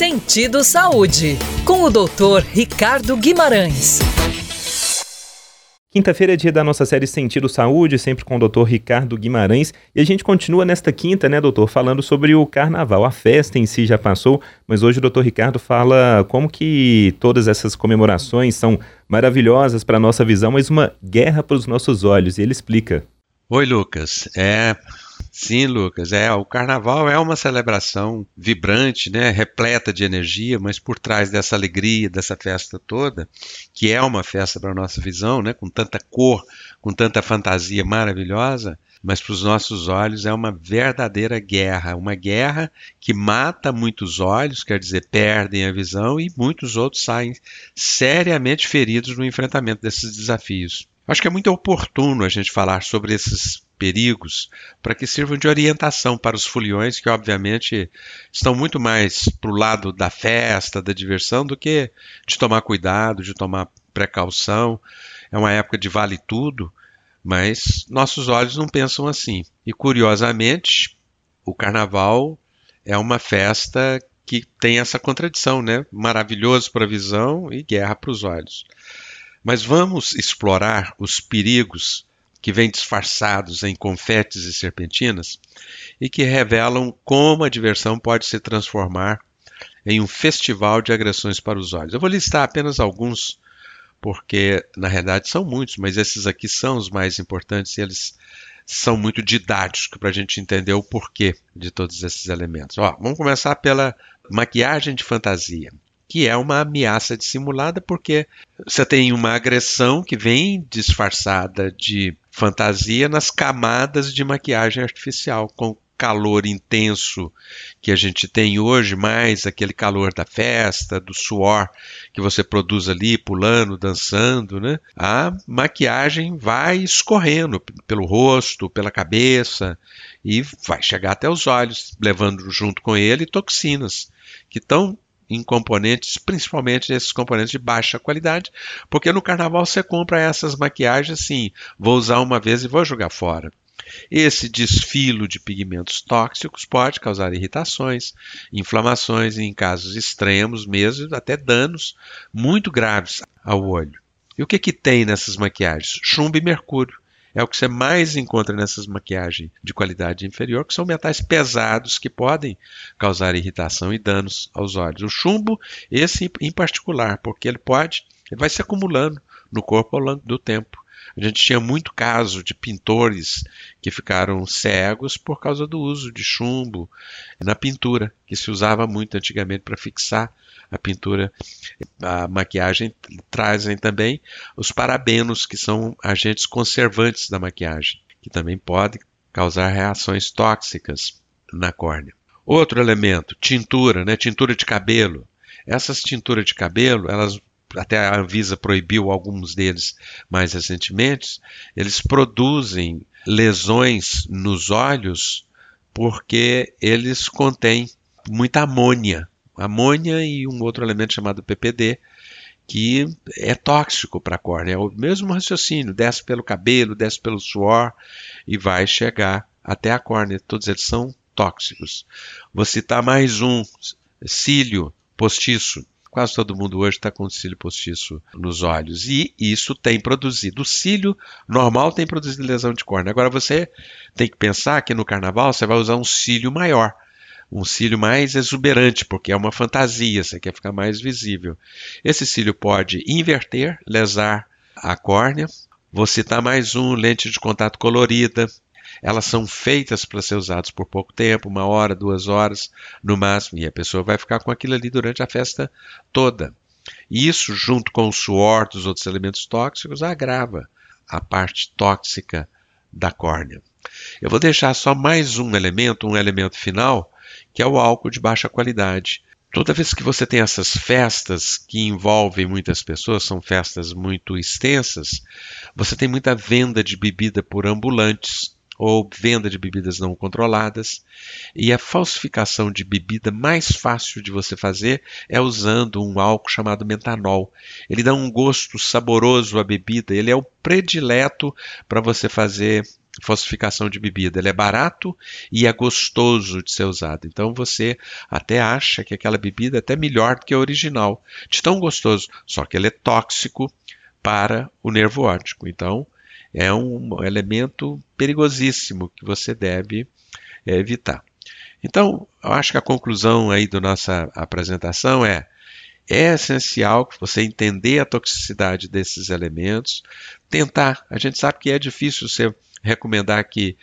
Sentido Saúde, com o Dr. Ricardo Guimarães. Quinta-feira é dia da nossa série Sentido Saúde, sempre com o Dr. Ricardo Guimarães. E a gente continua nesta quinta, né, doutor, falando sobre o carnaval. A festa em si já passou, mas hoje o doutor Ricardo fala como que todas essas comemorações são maravilhosas para a nossa visão, mas uma guerra para os nossos olhos. E ele explica. Oi, Lucas. É, Sim, Lucas, é, o carnaval é uma celebração vibrante, né, repleta de energia, mas por trás dessa alegria, dessa festa toda, que é uma festa para a nossa visão, né, com tanta cor, com tanta fantasia maravilhosa, mas para os nossos olhos é uma verdadeira guerra, uma guerra que mata muitos olhos, quer dizer, perdem a visão e muitos outros saem seriamente feridos no enfrentamento desses desafios. Acho que é muito oportuno a gente falar sobre esses perigos para que sirvam de orientação para os foliões que, obviamente, estão muito mais para o lado da festa, da diversão, do que de tomar cuidado, de tomar precaução. É uma época de vale tudo, mas nossos olhos não pensam assim. E, curiosamente, o carnaval é uma festa que tem essa contradição, né? Maravilhoso para a visão e guerra para os olhos. Mas vamos explorar os perigos que vêm disfarçados em confetes e serpentinas e que revelam como a diversão pode se transformar em um festival de agressões para os olhos. Eu vou listar apenas alguns, porque na realidade são muitos, mas esses aqui são os mais importantes e eles são muito didáticos para a gente entender o porquê de todos esses elementos. Ó, vamos começar pela maquiagem de fantasia que é uma ameaça dissimulada, porque você tem uma agressão que vem disfarçada de fantasia nas camadas de maquiagem artificial, com calor intenso que a gente tem hoje, mais aquele calor da festa, do suor que você produz ali, pulando, dançando, né? A maquiagem vai escorrendo pelo rosto, pela cabeça e vai chegar até os olhos, levando junto com ele toxinas que estão em componentes, principalmente esses componentes de baixa qualidade, porque no carnaval você compra essas maquiagens assim, vou usar uma vez e vou jogar fora. Esse desfilo de pigmentos tóxicos pode causar irritações, inflamações e, em casos extremos mesmo, até danos muito graves ao olho. E o que, que tem nessas maquiagens? Chumbo e mercúrio é o que você mais encontra nessas maquiagens de qualidade inferior, que são metais pesados que podem causar irritação e danos aos olhos. O chumbo, esse em particular, porque ele pode, ele vai se acumulando no corpo ao longo do tempo. A gente tinha muito caso de pintores que ficaram cegos por causa do uso de chumbo na pintura, que se usava muito antigamente para fixar a pintura, a maquiagem, trazem também os parabenos, que são agentes conservantes da maquiagem, que também podem causar reações tóxicas na córnea. Outro elemento, tintura, né? tintura de cabelo. Essas tinturas de cabelo, elas até a Anvisa proibiu alguns deles mais recentemente, eles produzem lesões nos olhos porque eles contêm muita amônia amônia e um outro elemento chamado PPD, que é tóxico para a córnea. É o mesmo raciocínio, desce pelo cabelo, desce pelo suor e vai chegar até a córnea. Todos eles são tóxicos. Vou citar mais um, cílio postiço. Quase todo mundo hoje está com cílio postiço nos olhos. E isso tem produzido. O cílio normal tem produzido lesão de córnea. Agora você tem que pensar que no carnaval você vai usar um cílio maior um cílio mais exuberante, porque é uma fantasia, você quer ficar mais visível. Esse cílio pode inverter, lesar a córnea. Vou citar mais um, lente de contato colorida. Elas são feitas para ser usadas por pouco tempo, uma hora, duas horas no máximo, e a pessoa vai ficar com aquilo ali durante a festa toda. Isso, junto com o suor dos outros elementos tóxicos, agrava a parte tóxica da córnea. Eu vou deixar só mais um elemento, um elemento final, que é o álcool de baixa qualidade. Toda vez que você tem essas festas que envolvem muitas pessoas, são festas muito extensas, você tem muita venda de bebida por ambulantes ou venda de bebidas não controladas. E a falsificação de bebida mais fácil de você fazer é usando um álcool chamado metanol. Ele dá um gosto saboroso à bebida, ele é o predileto para você fazer falsificação de bebida. Ele é barato e é gostoso de ser usado. Então você até acha que aquela bebida é até melhor do que a original, de tão gostoso. Só que ele é tóxico para o nervo óptico. Então é um elemento perigosíssimo que você deve é, evitar. Então, eu acho que a conclusão aí da nossa apresentação é é essencial você entender a toxicidade desses elementos, tentar. A gente sabe que é difícil você recomendar que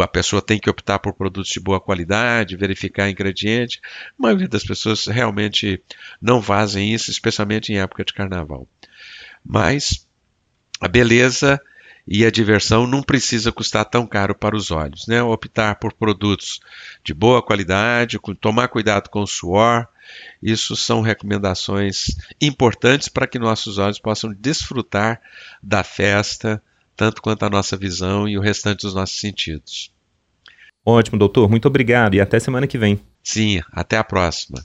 a pessoa tem que optar por produtos de boa qualidade, verificar ingrediente. A maioria das pessoas realmente não fazem isso, especialmente em época de carnaval. Mas a beleza e a diversão não precisa custar tão caro para os olhos. Né? Optar por produtos de boa qualidade, tomar cuidado com o suor, isso são recomendações importantes para que nossos olhos possam desfrutar da festa, tanto quanto a nossa visão e o restante dos nossos sentidos. Ótimo, doutor. Muito obrigado e até semana que vem. Sim, até a próxima.